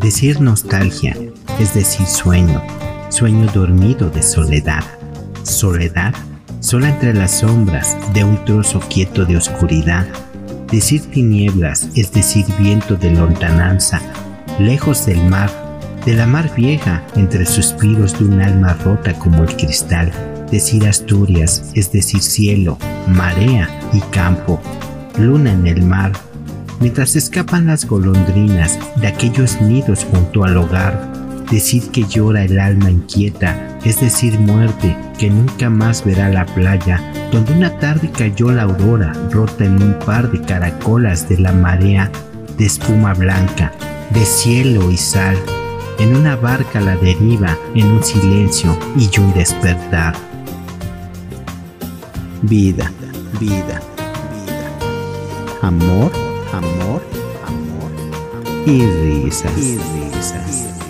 Decir nostalgia es decir sueño, sueño dormido de soledad. Soledad, sola entre las sombras de un trozo quieto de oscuridad. Decir tinieblas es decir viento de lontananza, lejos del mar, de la mar vieja, entre suspiros de un alma rota como el cristal. Decir Asturias es decir cielo, marea y campo, luna en el mar, mientras escapan las golondrinas de aquellos nidos junto al hogar. Decir que llora el alma inquieta, es decir muerte, que nunca más verá la playa, donde una tarde cayó la aurora, rota en un par de caracolas de la marea, de espuma blanca, de cielo y sal, en una barca la deriva, en un silencio y un despertar. Vida, vida, vida. Amor, amor, amor. Y risas, y risas.